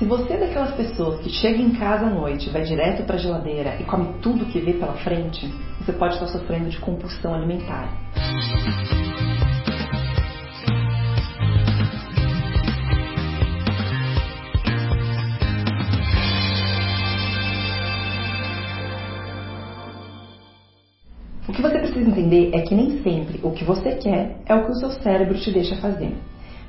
Se você é daquelas pessoas que chega em casa à noite, vai direto para a geladeira e come tudo que vê pela frente, você pode estar sofrendo de compulsão alimentar. O que você precisa entender é que nem sempre o que você quer é o que o seu cérebro te deixa fazer.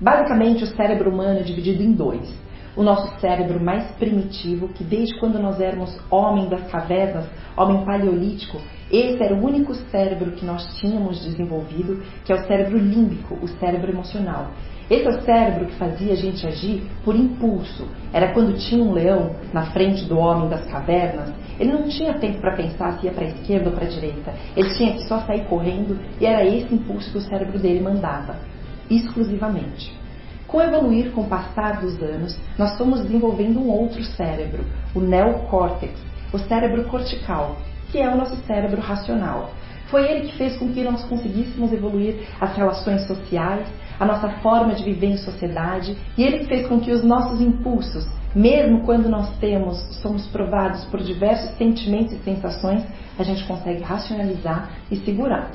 Basicamente, o cérebro humano é dividido em dois o nosso cérebro mais primitivo, que desde quando nós éramos homem das cavernas, homem paleolítico, esse era o único cérebro que nós tínhamos desenvolvido, que é o cérebro límbico, o cérebro emocional. Esse é o cérebro que fazia a gente agir por impulso. Era quando tinha um leão na frente do homem das cavernas, ele não tinha tempo para pensar se ia para a esquerda ou para a direita. Ele tinha que só sair correndo e era esse impulso que o cérebro dele mandava, exclusivamente. Com o evoluir com o passar dos anos, nós fomos desenvolvendo um outro cérebro, o neocórtex, o cérebro cortical, que é o nosso cérebro racional. Foi ele que fez com que nós conseguíssemos evoluir as relações sociais, a nossa forma de viver em sociedade, e ele fez com que os nossos impulsos, mesmo quando nós temos, somos provados por diversos sentimentos e sensações, a gente consegue racionalizar e segurar.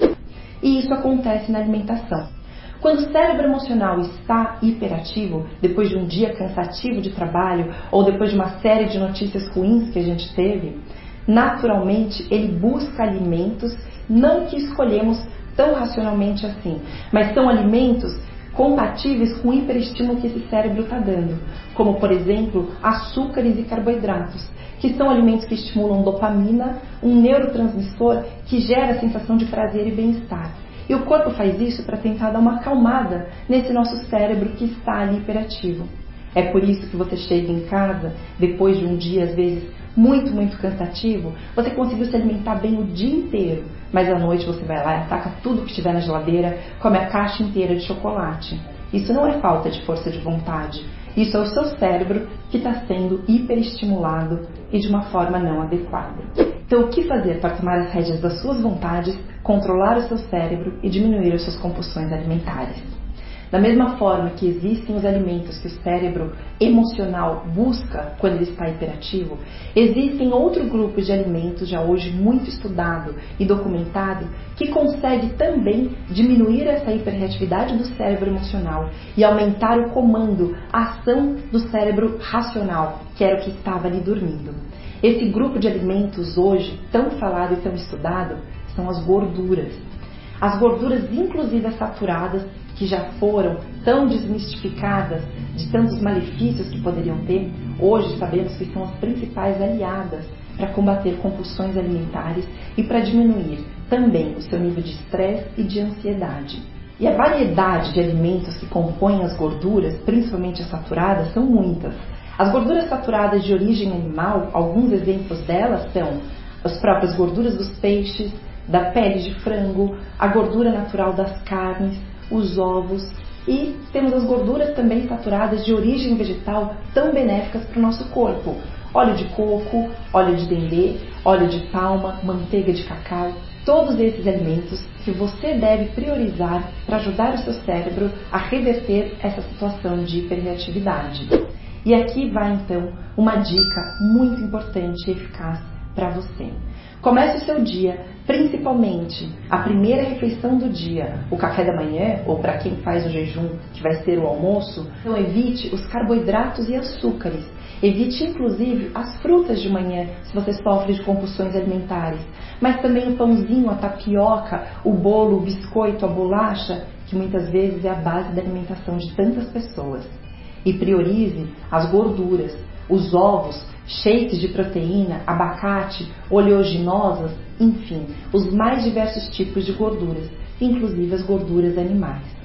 E isso acontece na alimentação. Quando o cérebro emocional está hiperativo, depois de um dia cansativo de trabalho ou depois de uma série de notícias ruins que a gente teve, naturalmente ele busca alimentos não que escolhemos tão racionalmente assim, mas são alimentos compatíveis com o hiperestímulo que esse cérebro está dando, como por exemplo açúcares e carboidratos, que são alimentos que estimulam dopamina, um neurotransmissor que gera a sensação de prazer e bem-estar. E o corpo faz isso para tentar dar uma acalmada nesse nosso cérebro que está ali hiperativo. É por isso que você chega em casa, depois de um dia, às vezes, muito, muito cansativo, você conseguiu se alimentar bem o dia inteiro, mas à noite você vai lá e ataca tudo que estiver na geladeira, come a caixa inteira de chocolate. Isso não é falta de força de vontade, isso é o seu cérebro que está sendo hiperestimulado e de uma forma não adequada. Então, o que fazer para tomar as rédeas das suas vontades, controlar o seu cérebro e diminuir as suas compulsões alimentares? Da mesma forma que existem os alimentos que o cérebro emocional busca quando ele está hiperativo, existem outro grupo de alimentos já hoje muito estudado e documentado que consegue também diminuir essa hiperreatividade do cérebro emocional e aumentar o comando, a ação do cérebro racional, que era o que estava ali dormindo. Esse grupo de alimentos hoje tão falado e tão estudado são as gorduras. As gorduras, inclusive as saturadas, que já foram tão desmistificadas de tantos malefícios que poderiam ter, hoje sabemos que são as principais aliadas para combater compulsões alimentares e para diminuir também o seu nível de estresse e de ansiedade. E a variedade de alimentos que compõem as gorduras, principalmente as saturadas, são muitas. As gorduras saturadas de origem animal, alguns exemplos delas são as próprias gorduras dos peixes, da pele de frango, a gordura natural das carnes, os ovos e temos as gorduras também saturadas de origem vegetal tão benéficas para o nosso corpo. Óleo de coco, óleo de dendê, óleo de palma, manteiga de cacau, todos esses alimentos que você deve priorizar para ajudar o seu cérebro a reverter essa situação de hiperreatividade. E aqui vai então uma dica muito importante e eficaz para você. Comece o seu dia, principalmente a primeira refeição do dia, o café da manhã, ou para quem faz o jejum, que vai ser o almoço. Então, evite os carboidratos e açúcares. Evite, inclusive, as frutas de manhã, se você sofre de compulsões alimentares. Mas também o pãozinho, a tapioca, o bolo, o biscoito, a bolacha, que muitas vezes é a base da alimentação de tantas pessoas. E priorize as gorduras, os ovos, shakes de proteína, abacate, oleaginosas, enfim, os mais diversos tipos de gorduras, inclusive as gorduras animais.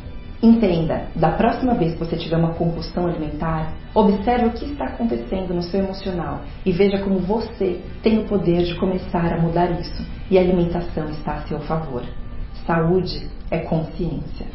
Entenda, da próxima vez que você tiver uma compulsão alimentar, observe o que está acontecendo no seu emocional e veja como você tem o poder de começar a mudar isso. E a alimentação está a seu favor. Saúde é consciência.